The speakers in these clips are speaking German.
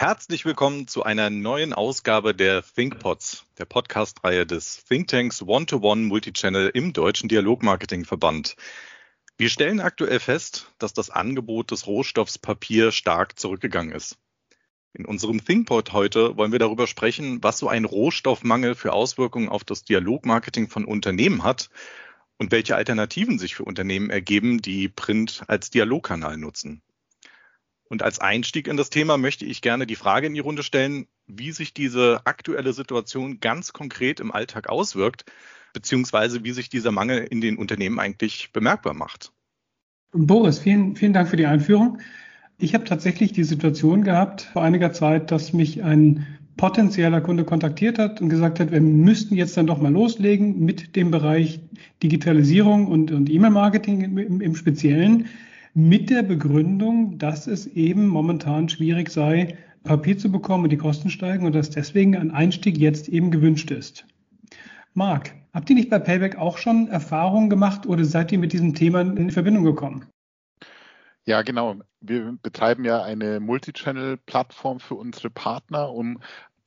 Herzlich willkommen zu einer neuen Ausgabe der ThinkPods, der Podcast-Reihe des Thinktanks One-to-One Multichannel im Deutschen Dialogmarketingverband. Wir stellen aktuell fest, dass das Angebot des Rohstoffs Papier stark zurückgegangen ist. In unserem ThinkPod heute wollen wir darüber sprechen, was so ein Rohstoffmangel für Auswirkungen auf das Dialogmarketing von Unternehmen hat und welche Alternativen sich für Unternehmen ergeben, die Print als Dialogkanal nutzen. Und als Einstieg in das Thema möchte ich gerne die Frage in die Runde stellen, wie sich diese aktuelle Situation ganz konkret im Alltag auswirkt, beziehungsweise wie sich dieser Mangel in den Unternehmen eigentlich bemerkbar macht. Boris, vielen, vielen Dank für die Einführung. Ich habe tatsächlich die Situation gehabt vor einiger Zeit, dass mich ein potenzieller Kunde kontaktiert hat und gesagt hat, wir müssten jetzt dann doch mal loslegen mit dem Bereich Digitalisierung und, und E-Mail-Marketing im, im Speziellen mit der Begründung, dass es eben momentan schwierig sei, Papier zu bekommen und die Kosten steigen und dass deswegen ein Einstieg jetzt eben gewünscht ist. Marc, habt ihr nicht bei Payback auch schon Erfahrungen gemacht oder seid ihr mit diesem Thema in Verbindung gekommen? Ja, genau. Wir betreiben ja eine Multichannel-Plattform für unsere Partner, um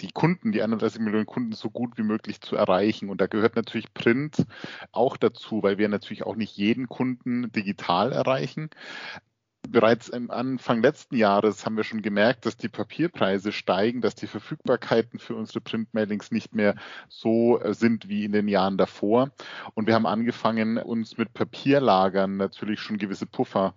die Kunden, die 31 Millionen Kunden so gut wie möglich zu erreichen. Und da gehört natürlich Print auch dazu, weil wir natürlich auch nicht jeden Kunden digital erreichen. Bereits am Anfang letzten Jahres haben wir schon gemerkt, dass die Papierpreise steigen, dass die Verfügbarkeiten für unsere Printmailings nicht mehr so äh, sind wie in den Jahren davor. Und wir haben angefangen, uns mit Papierlagern natürlich schon gewisse Puffer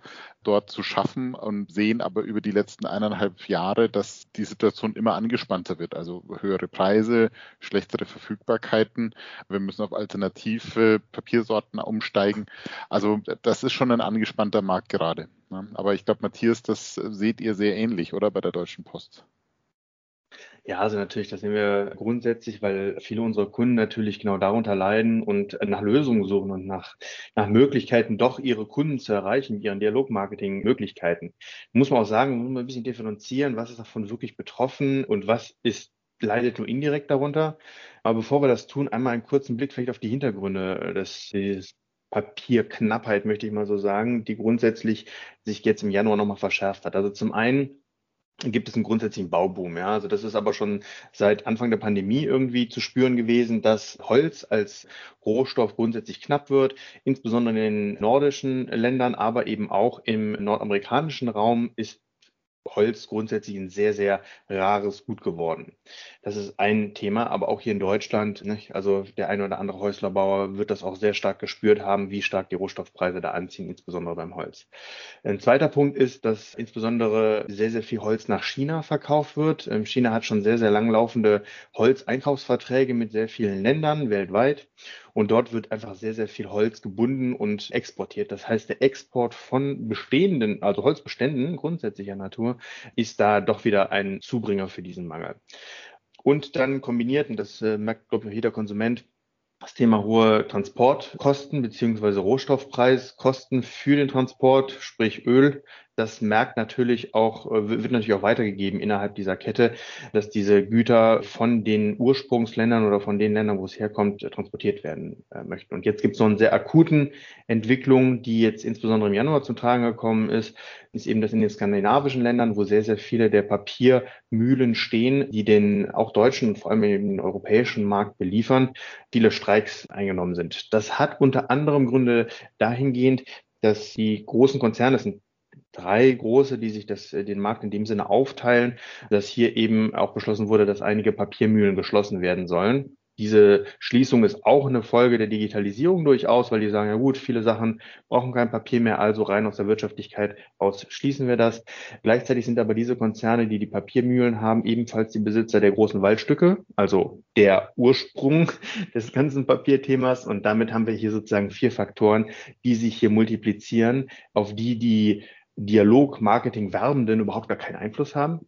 dort zu schaffen und sehen aber über die letzten eineinhalb Jahre, dass die Situation immer angespannter wird. Also höhere Preise, schlechtere Verfügbarkeiten. Wir müssen auf alternative Papiersorten umsteigen. Also das ist schon ein angespannter Markt gerade. Aber ich glaube, Matthias, das seht ihr sehr ähnlich, oder bei der Deutschen Post? Ja, also natürlich, das sehen wir grundsätzlich, weil viele unserer Kunden natürlich genau darunter leiden und nach Lösungen suchen und nach, nach Möglichkeiten, doch ihre Kunden zu erreichen, ihren Dialogmarketing-Möglichkeiten. Muss man auch sagen, muss man ein bisschen differenzieren, was ist davon wirklich betroffen und was ist leidet nur indirekt darunter. Aber bevor wir das tun, einmal einen kurzen Blick vielleicht auf die Hintergründe des, des Papierknappheit, möchte ich mal so sagen, die grundsätzlich sich jetzt im Januar nochmal verschärft hat. Also zum einen gibt es einen grundsätzlichen Bauboom. Ja, also das ist aber schon seit Anfang der Pandemie irgendwie zu spüren gewesen, dass Holz als Rohstoff grundsätzlich knapp wird, insbesondere in den nordischen Ländern, aber eben auch im nordamerikanischen Raum ist Holz grundsätzlich ein sehr, sehr rares Gut geworden. Das ist ein Thema, aber auch hier in Deutschland, nicht? also der eine oder andere Häuslerbauer wird das auch sehr stark gespürt haben, wie stark die Rohstoffpreise da anziehen, insbesondere beim Holz. Ein zweiter Punkt ist, dass insbesondere sehr, sehr viel Holz nach China verkauft wird. Ähm, China hat schon sehr, sehr langlaufende Holzeinkaufsverträge mit sehr vielen Ländern weltweit. Und dort wird einfach sehr, sehr viel Holz gebunden und exportiert. Das heißt, der Export von bestehenden, also Holzbeständen grundsätzlicher Natur, ist da doch wieder ein Zubringer für diesen Mangel. Und dann kombiniert, und das äh, merkt, glaube ich, jeder Konsument, das Thema hohe Transportkosten beziehungsweise Rohstoffpreiskosten für den Transport, sprich Öl, das merkt natürlich auch, äh, wird natürlich auch weitergegeben innerhalb dieser Kette, dass diese Güter von den Ursprungsländern oder von den Ländern, wo es herkommt, transportiert werden äh, möchten. Und jetzt gibt es so eine sehr akuten Entwicklung, die jetzt insbesondere im Januar zum Tragen gekommen ist, ist eben, dass in den skandinavischen Ländern, wo sehr, sehr viele der Papiermühlen stehen, die den auch deutschen und vor allem den europäischen Markt beliefern, viele Streiks eingenommen sind. Das hat unter anderem Gründe dahingehend, dass die großen Konzerne, das sind drei große, die sich das, äh, den Markt in dem Sinne aufteilen, dass hier eben auch beschlossen wurde, dass einige Papiermühlen geschlossen werden sollen. Diese Schließung ist auch eine Folge der Digitalisierung durchaus, weil die sagen, ja gut, viele Sachen brauchen kein Papier mehr, also rein aus der Wirtschaftlichkeit aus schließen wir das. Gleichzeitig sind aber diese Konzerne, die die Papiermühlen haben, ebenfalls die Besitzer der großen Waldstücke, also der Ursprung des ganzen Papierthemas. Und damit haben wir hier sozusagen vier Faktoren, die sich hier multiplizieren, auf die die Dialog-Marketing-Werbenden überhaupt gar keinen Einfluss haben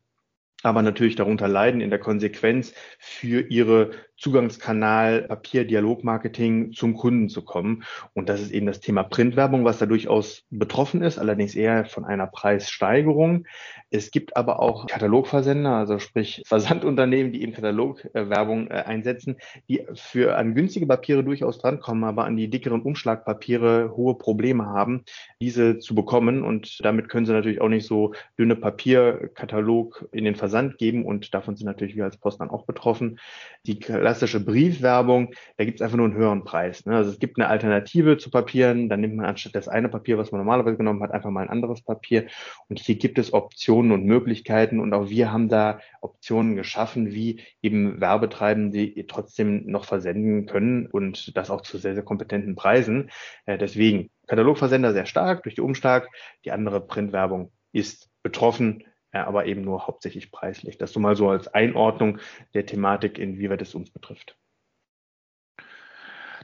aber natürlich darunter leiden in der Konsequenz für ihre Zugangskanal Papier Dialogmarketing zum Kunden zu kommen. Und das ist eben das Thema Printwerbung, was da durchaus betroffen ist, allerdings eher von einer Preissteigerung. Es gibt aber auch Katalogversender, also sprich Versandunternehmen, die eben Katalogwerbung äh, einsetzen, die für an günstige Papiere durchaus drankommen, aber an die dickeren Umschlagpapiere hohe Probleme haben, diese zu bekommen. Und damit können sie natürlich auch nicht so dünne Papierkatalog in den Versand Versand geben und davon sind natürlich wir als Post dann auch betroffen. Die klassische Briefwerbung, da gibt es einfach nur einen höheren Preis. Ne? Also es gibt eine Alternative zu Papieren, dann nimmt man anstatt das eine Papier, was man normalerweise genommen hat, einfach mal ein anderes Papier. Und hier gibt es Optionen und Möglichkeiten und auch wir haben da Optionen geschaffen, wie eben Werbetreibende trotzdem noch versenden können und das auch zu sehr, sehr kompetenten Preisen. Äh, deswegen Katalogversender sehr stark durch die Umschlag, die andere Printwerbung ist betroffen, ja, aber eben nur hauptsächlich preislich. Das so mal so als Einordnung der Thematik, inwieweit es uns betrifft.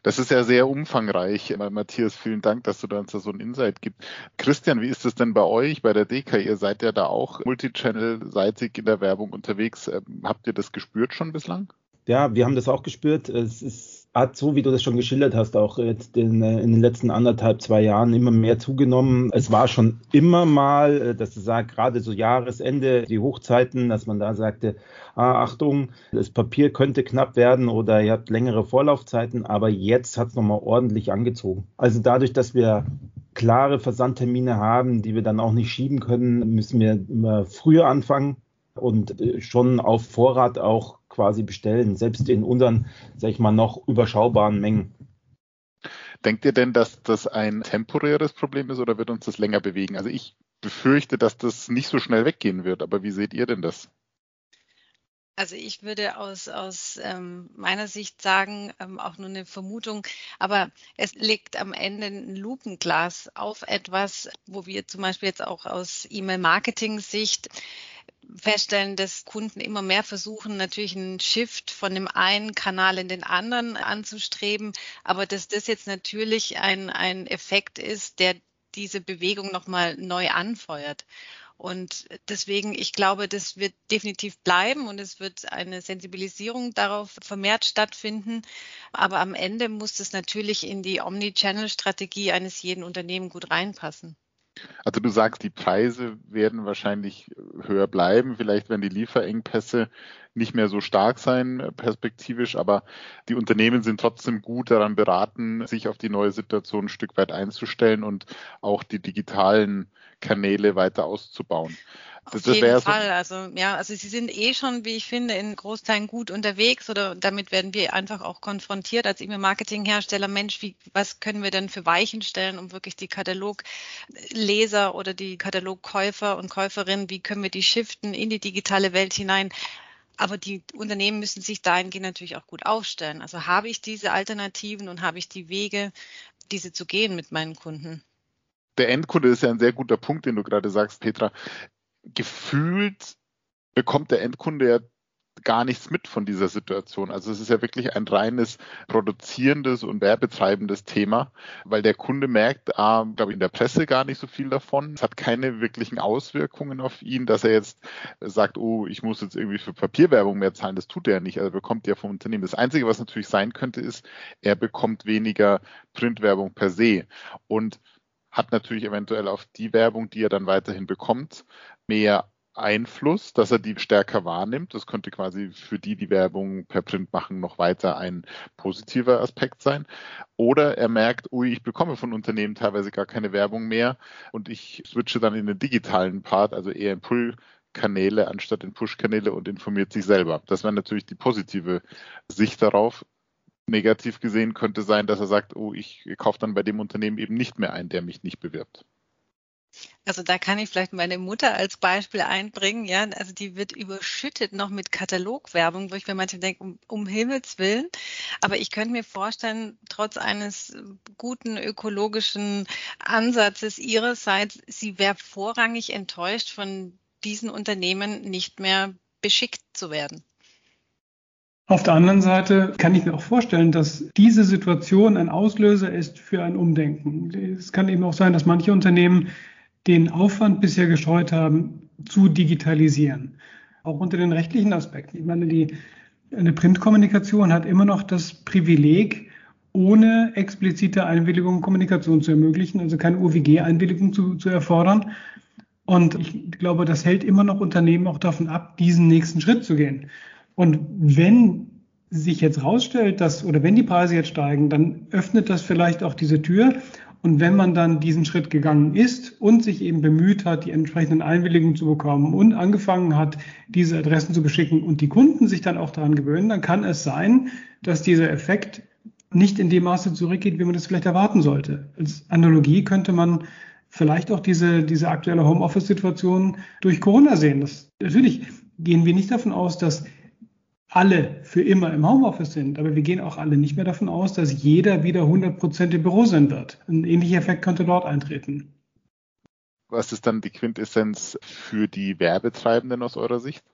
Das ist ja sehr umfangreich. Matthias, vielen Dank, dass du uns da so einen Insight gibst. Christian, wie ist es denn bei euch, bei der DK? Ihr seid ja da auch Multichannel-seitig in der Werbung unterwegs. Ähm, habt ihr das gespürt schon bislang? Ja, wir haben das auch gespürt. Es ist hat so, wie du das schon geschildert hast, auch jetzt in, äh, in, den letzten anderthalb, zwei Jahren immer mehr zugenommen. Es war schon immer mal, äh, dass du sagst, gerade so Jahresende, die Hochzeiten, dass man da sagte, ah, Achtung, das Papier könnte knapp werden oder ihr habt längere Vorlaufzeiten, aber jetzt hat es nochmal ordentlich angezogen. Also dadurch, dass wir klare Versandtermine haben, die wir dann auch nicht schieben können, müssen wir immer früher anfangen und äh, schon auf Vorrat auch quasi bestellen, selbst in unseren, sag ich mal, noch überschaubaren Mengen. Denkt ihr denn, dass das ein temporäres Problem ist oder wird uns das länger bewegen? Also ich befürchte, dass das nicht so schnell weggehen wird, aber wie seht ihr denn das? Also ich würde aus, aus ähm, meiner Sicht sagen, ähm, auch nur eine Vermutung, aber es legt am Ende ein Lupenglas auf etwas, wo wir zum Beispiel jetzt auch aus E-Mail-Marketing-Sicht feststellen, dass Kunden immer mehr versuchen, natürlich einen Shift von dem einen Kanal in den anderen anzustreben, aber dass das jetzt natürlich ein, ein Effekt ist, der diese Bewegung nochmal neu anfeuert. Und deswegen, ich glaube, das wird definitiv bleiben und es wird eine Sensibilisierung darauf vermehrt stattfinden. Aber am Ende muss das natürlich in die Omni-Channel-Strategie eines jeden Unternehmens gut reinpassen. Also du sagst, die Preise werden wahrscheinlich höher bleiben. Vielleicht werden die Lieferengpässe nicht mehr so stark sein äh, perspektivisch, aber die Unternehmen sind trotzdem gut daran beraten, sich auf die neue Situation ein Stück weit einzustellen und auch die digitalen Kanäle weiter auszubauen. Auf das, jeden Fall. So also ja, also sie sind eh schon, wie ich finde, in Großteilen gut unterwegs oder damit werden wir einfach auch konfrontiert als E-Mail-Marketing-Hersteller. Mensch, wie, was können wir denn für Weichen stellen, um wirklich die Katalogleser oder die Katalogkäufer und Käuferinnen, wie können wir die shiften in die digitale Welt hinein? Aber die Unternehmen müssen sich dahingehend natürlich auch gut aufstellen. Also habe ich diese Alternativen und habe ich die Wege, diese zu gehen mit meinen Kunden? Der Endkunde ist ja ein sehr guter Punkt, den du gerade sagst, Petra gefühlt bekommt der Endkunde ja gar nichts mit von dieser Situation. Also es ist ja wirklich ein reines produzierendes und werbetreibendes Thema, weil der Kunde merkt, ah, glaube ich, in der Presse gar nicht so viel davon. Es hat keine wirklichen Auswirkungen auf ihn, dass er jetzt sagt, oh, ich muss jetzt irgendwie für Papierwerbung mehr zahlen. Das tut er nicht. Also er bekommt ja vom Unternehmen. Das Einzige, was natürlich sein könnte, ist, er bekommt weniger Printwerbung per se. Und hat natürlich eventuell auf die Werbung, die er dann weiterhin bekommt, mehr Einfluss, dass er die stärker wahrnimmt. Das könnte quasi für die, die Werbung per Print machen, noch weiter ein positiver Aspekt sein. Oder er merkt, ui, ich bekomme von Unternehmen teilweise gar keine Werbung mehr und ich switche dann in den digitalen Part, also eher in Pull-Kanäle anstatt in Push-Kanäle und informiert sich selber. Das wäre natürlich die positive Sicht darauf. Negativ gesehen könnte sein, dass er sagt, oh, ich kaufe dann bei dem Unternehmen eben nicht mehr ein, der mich nicht bewirbt. Also da kann ich vielleicht meine Mutter als Beispiel einbringen. Ja, also die wird überschüttet noch mit Katalogwerbung, wo ich mir manchmal denke, um, um Himmels Willen. Aber ich könnte mir vorstellen, trotz eines guten ökologischen Ansatzes ihrerseits, sie wäre vorrangig enttäuscht von diesen Unternehmen nicht mehr beschickt zu werden. Auf der anderen Seite kann ich mir auch vorstellen, dass diese Situation ein Auslöser ist für ein Umdenken. Es kann eben auch sein, dass manche Unternehmen den Aufwand bisher gescheut haben, zu digitalisieren. Auch unter den rechtlichen Aspekten. Ich meine, die, eine Printkommunikation hat immer noch das Privileg, ohne explizite Einwilligung Kommunikation zu ermöglichen, also keine OWG-Einwilligung zu, zu erfordern. Und ich glaube, das hält immer noch Unternehmen auch davon ab, diesen nächsten Schritt zu gehen. Und wenn sich jetzt rausstellt, dass, oder wenn die Preise jetzt steigen, dann öffnet das vielleicht auch diese Tür Und wenn man dann diesen Schritt gegangen ist und sich eben bemüht hat, die entsprechenden Einwilligungen zu bekommen und angefangen hat, diese Adressen zu beschicken und die Kunden sich dann auch daran gewöhnen, dann kann es sein, dass dieser Effekt nicht in dem Maße zurückgeht, wie man das vielleicht erwarten sollte. Als Analogie könnte man vielleicht auch diese, diese aktuelle Homeoffice-Situation durch Corona sehen. Das, natürlich gehen wir nicht davon aus, dass alle für immer im Homeoffice sind, aber wir gehen auch alle nicht mehr davon aus, dass jeder wieder 100 Prozent im Büro sein wird. Ein ähnlicher Effekt könnte dort eintreten. Was ist dann die Quintessenz für die Werbetreibenden aus eurer Sicht?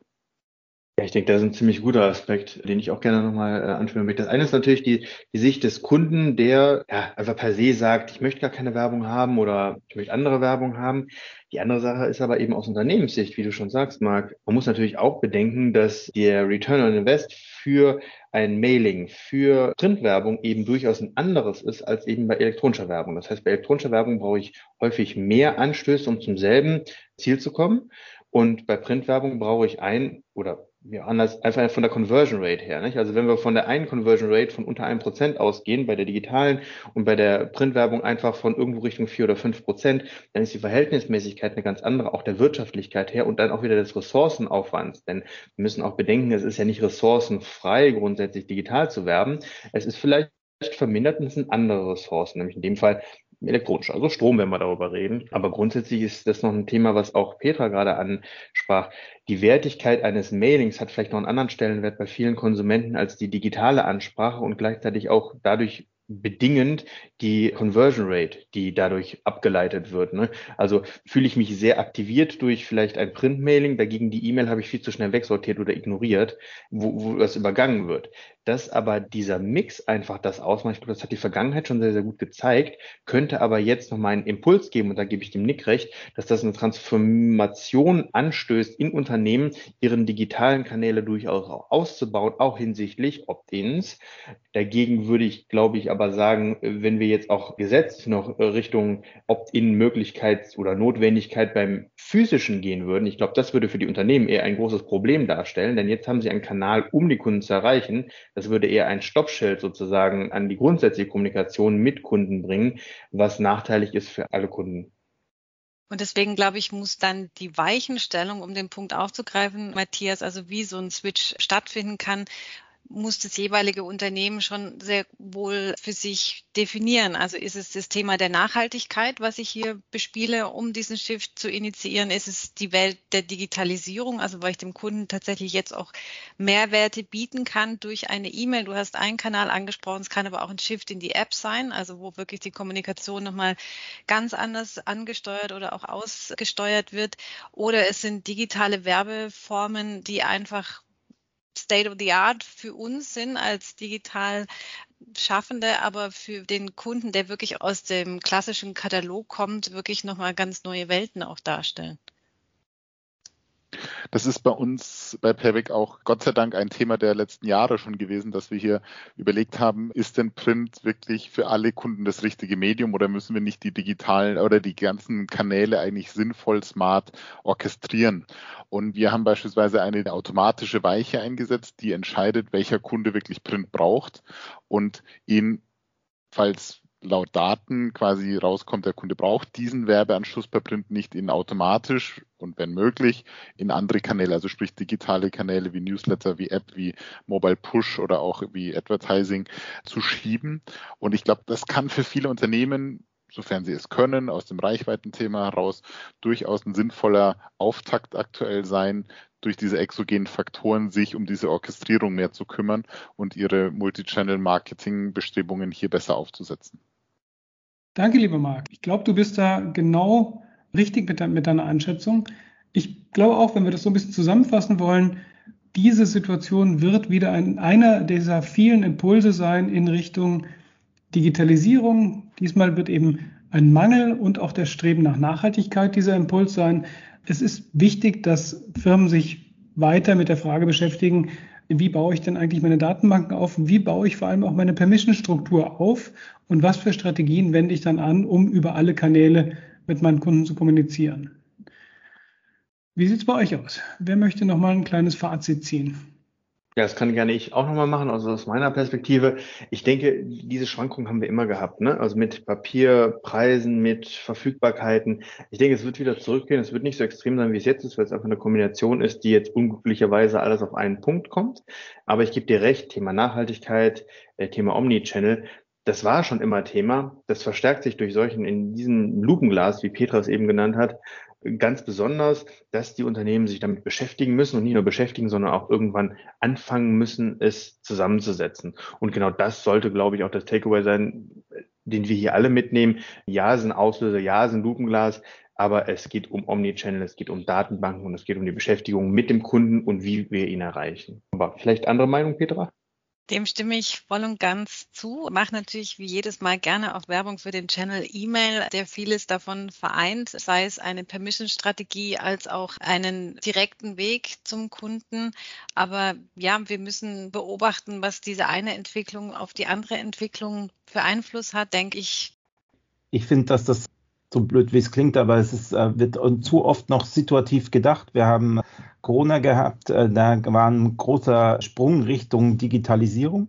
Ja, ich denke, das ist ein ziemlich guter Aspekt, den ich auch gerne nochmal äh, anführen möchte. Das eine ist natürlich die, die Sicht des Kunden, der ja, einfach per se sagt, ich möchte gar keine Werbung haben oder ich möchte andere Werbung haben. Die andere Sache ist aber eben aus Unternehmenssicht, wie du schon sagst, Marc. Man muss natürlich auch bedenken, dass der Return on Invest für ein Mailing, für Printwerbung eben durchaus ein anderes ist als eben bei elektronischer Werbung. Das heißt, bei elektronischer Werbung brauche ich häufig mehr Anstöße, um zum selben Ziel zu kommen. Und bei Printwerbung brauche ich ein oder ja, anders, einfach von der Conversion Rate her. Nicht? Also wenn wir von der einen Conversion Rate von unter einem Prozent ausgehen, bei der digitalen und bei der Printwerbung einfach von irgendwo Richtung vier oder fünf Prozent, dann ist die Verhältnismäßigkeit eine ganz andere, auch der Wirtschaftlichkeit her und dann auch wieder des Ressourcenaufwands. Denn wir müssen auch bedenken, es ist ja nicht ressourcenfrei, grundsätzlich digital zu werben. Es ist vielleicht vermindert und es sind andere Ressourcen, nämlich in dem Fall elektronisch, also Strom, wenn wir darüber reden. Aber grundsätzlich ist das noch ein Thema, was auch Petra gerade ansprach. Die Wertigkeit eines Mailings hat vielleicht noch einen anderen Stellenwert bei vielen Konsumenten als die digitale Ansprache und gleichzeitig auch dadurch bedingend die Conversion Rate, die dadurch abgeleitet wird. Ne? Also fühle ich mich sehr aktiviert durch vielleicht ein Printmailing, dagegen die E-Mail habe ich viel zu schnell wegsortiert oder ignoriert, wo, wo das übergangen wird. Dass aber dieser Mix einfach das ausmacht, ich glaube, das hat die Vergangenheit schon sehr, sehr gut gezeigt, könnte aber jetzt nochmal einen Impuls geben, und da gebe ich dem Nick recht, dass das eine Transformation anstößt in Unternehmen, ihren digitalen Kanäle durchaus auch auszubauen, auch hinsichtlich Opt-ins. Dagegen würde ich, glaube ich, aber sagen, wenn wir jetzt auch Gesetz noch Richtung Opt-in-Möglichkeit oder Notwendigkeit beim physischen gehen würden, ich glaube, das würde für die Unternehmen eher ein großes Problem darstellen, denn jetzt haben sie einen Kanal, um die Kunden zu erreichen. Das würde eher ein Stoppschild sozusagen an die grundsätzliche Kommunikation mit Kunden bringen, was nachteilig ist für alle Kunden. Und deswegen glaube ich, muss dann die Weichenstellung, um den Punkt aufzugreifen, Matthias, also wie so ein Switch stattfinden kann, muss das jeweilige Unternehmen schon sehr wohl für sich definieren. Also ist es das Thema der Nachhaltigkeit, was ich hier bespiele, um diesen Shift zu initiieren? Ist es die Welt der Digitalisierung, also weil ich dem Kunden tatsächlich jetzt auch Mehrwerte bieten kann durch eine E-Mail? Du hast einen Kanal angesprochen, es kann aber auch ein Shift in die App sein, also wo wirklich die Kommunikation nochmal ganz anders angesteuert oder auch ausgesteuert wird. Oder es sind digitale Werbeformen, die einfach State of the Art für uns sind als digital Schaffende, aber für den Kunden, der wirklich aus dem klassischen Katalog kommt, wirklich nochmal ganz neue Welten auch darstellen. Das ist bei uns bei Payback auch Gott sei Dank ein Thema der letzten Jahre schon gewesen, dass wir hier überlegt haben, ist denn Print wirklich für alle Kunden das richtige Medium oder müssen wir nicht die digitalen oder die ganzen Kanäle eigentlich sinnvoll smart orchestrieren? Und wir haben beispielsweise eine automatische Weiche eingesetzt, die entscheidet, welcher Kunde wirklich Print braucht und ihn falls laut Daten quasi rauskommt, der Kunde braucht diesen Werbeanschluss per Print nicht in automatisch und wenn möglich in andere Kanäle, also sprich digitale Kanäle wie Newsletter, wie App, wie Mobile Push oder auch wie Advertising zu schieben. Und ich glaube, das kann für viele Unternehmen sofern sie es können, aus dem Reichweitenthema heraus durchaus ein sinnvoller Auftakt aktuell sein, durch diese exogenen Faktoren sich um diese Orchestrierung mehr zu kümmern und ihre Multichannel-Marketing-Bestrebungen hier besser aufzusetzen. Danke, lieber Marc. Ich glaube, du bist da genau richtig mit, de mit deiner Einschätzung. Ich glaube auch, wenn wir das so ein bisschen zusammenfassen wollen, diese Situation wird wieder ein, einer dieser vielen Impulse sein in Richtung Digitalisierung. Diesmal wird eben ein Mangel und auch der Streben nach Nachhaltigkeit dieser Impuls sein. Es ist wichtig, dass Firmen sich weiter mit der Frage beschäftigen, wie baue ich denn eigentlich meine Datenbanken auf? Wie baue ich vor allem auch meine Permission-Struktur auf? Und was für Strategien wende ich dann an, um über alle Kanäle mit meinen Kunden zu kommunizieren? Wie sieht es bei euch aus? Wer möchte noch mal ein kleines Fazit ziehen? Ja, das kann gerne ich auch nochmal machen, also aus meiner Perspektive. Ich denke, diese Schwankungen haben wir immer gehabt, ne? Also mit Papierpreisen, mit Verfügbarkeiten. Ich denke, es wird wieder zurückgehen. Es wird nicht so extrem sein, wie es jetzt ist, weil es einfach eine Kombination ist, die jetzt unglücklicherweise alles auf einen Punkt kommt. Aber ich gebe dir recht, Thema Nachhaltigkeit, äh, Thema Omnichannel, das war schon immer Thema. Das verstärkt sich durch solchen in diesem Lupenglas, wie Petra es eben genannt hat, ganz besonders, dass die Unternehmen sich damit beschäftigen müssen und nicht nur beschäftigen, sondern auch irgendwann anfangen müssen, es zusammenzusetzen. Und genau das sollte, glaube ich, auch das Takeaway sein, den wir hier alle mitnehmen. Ja, sind Auslöser, ja, sind Lupenglas, aber es geht um Omnichannel, es geht um Datenbanken und es geht um die Beschäftigung mit dem Kunden und wie wir ihn erreichen. Aber vielleicht andere Meinung, Petra? Dem stimme ich voll und ganz zu. Mache natürlich wie jedes Mal gerne auch Werbung für den Channel E-Mail, der vieles davon vereint, sei es eine Permission-Strategie als auch einen direkten Weg zum Kunden. Aber ja, wir müssen beobachten, was diese eine Entwicklung auf die andere Entwicklung für Einfluss hat, denke ich. Ich finde, dass das so blöd wie es klingt, aber es ist, äh, wird zu oft noch situativ gedacht. Wir haben Corona gehabt, äh, da war ein großer Sprung Richtung Digitalisierung,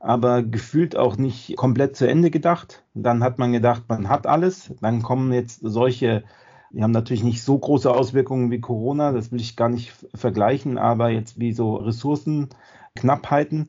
aber gefühlt auch nicht komplett zu Ende gedacht. Dann hat man gedacht, man hat alles. Dann kommen jetzt solche, die haben natürlich nicht so große Auswirkungen wie Corona, das will ich gar nicht vergleichen, aber jetzt wie so Ressourcenknappheiten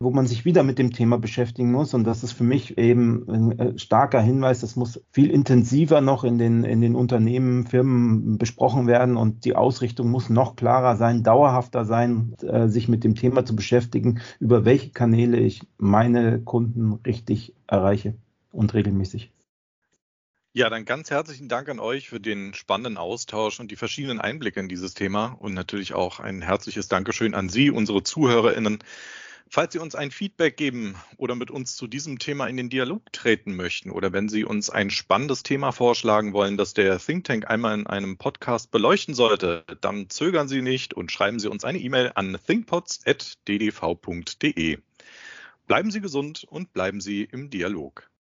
wo man sich wieder mit dem Thema beschäftigen muss. Und das ist für mich eben ein äh, starker Hinweis, das muss viel intensiver noch in den, in den Unternehmen, Firmen besprochen werden und die Ausrichtung muss noch klarer sein, dauerhafter sein, äh, sich mit dem Thema zu beschäftigen, über welche Kanäle ich meine Kunden richtig erreiche und regelmäßig. Ja, dann ganz herzlichen Dank an euch für den spannenden Austausch und die verschiedenen Einblicke in dieses Thema und natürlich auch ein herzliches Dankeschön an Sie, unsere ZuhörerInnen. Falls Sie uns ein Feedback geben oder mit uns zu diesem Thema in den Dialog treten möchten oder wenn Sie uns ein spannendes Thema vorschlagen wollen, das der Think Tank einmal in einem Podcast beleuchten sollte, dann zögern Sie nicht und schreiben Sie uns eine E-Mail an thinkpods.ddv.de. Bleiben Sie gesund und bleiben Sie im Dialog.